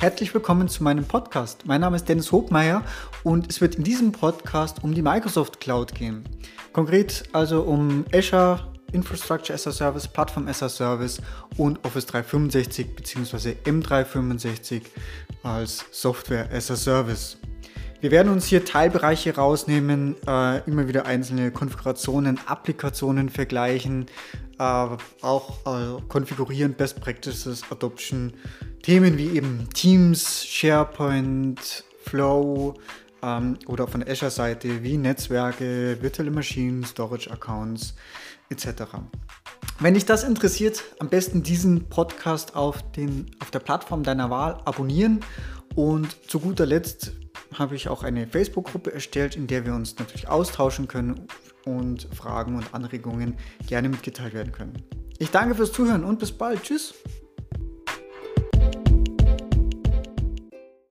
Herzlich willkommen zu meinem Podcast. Mein Name ist Dennis Hobmeier und es wird in diesem Podcast um die Microsoft Cloud gehen. Konkret also um Azure Infrastructure as a Service, Plattform as a Service und Office 365 bzw. M365 als Software as a Service. Wir werden uns hier Teilbereiche rausnehmen, äh, immer wieder einzelne Konfigurationen, Applikationen vergleichen, äh, auch äh, konfigurieren, Best Practices, Adoption, Themen wie eben Teams, SharePoint, Flow ähm, oder von der Azure-Seite wie Netzwerke, virtuelle Maschinen, Storage-Accounts etc. Wenn dich das interessiert, am besten diesen Podcast auf, den, auf der Plattform deiner Wahl abonnieren und zu guter Letzt habe ich auch eine Facebook-Gruppe erstellt, in der wir uns natürlich austauschen können und Fragen und Anregungen gerne mitgeteilt werden können. Ich danke fürs Zuhören und bis bald. Tschüss.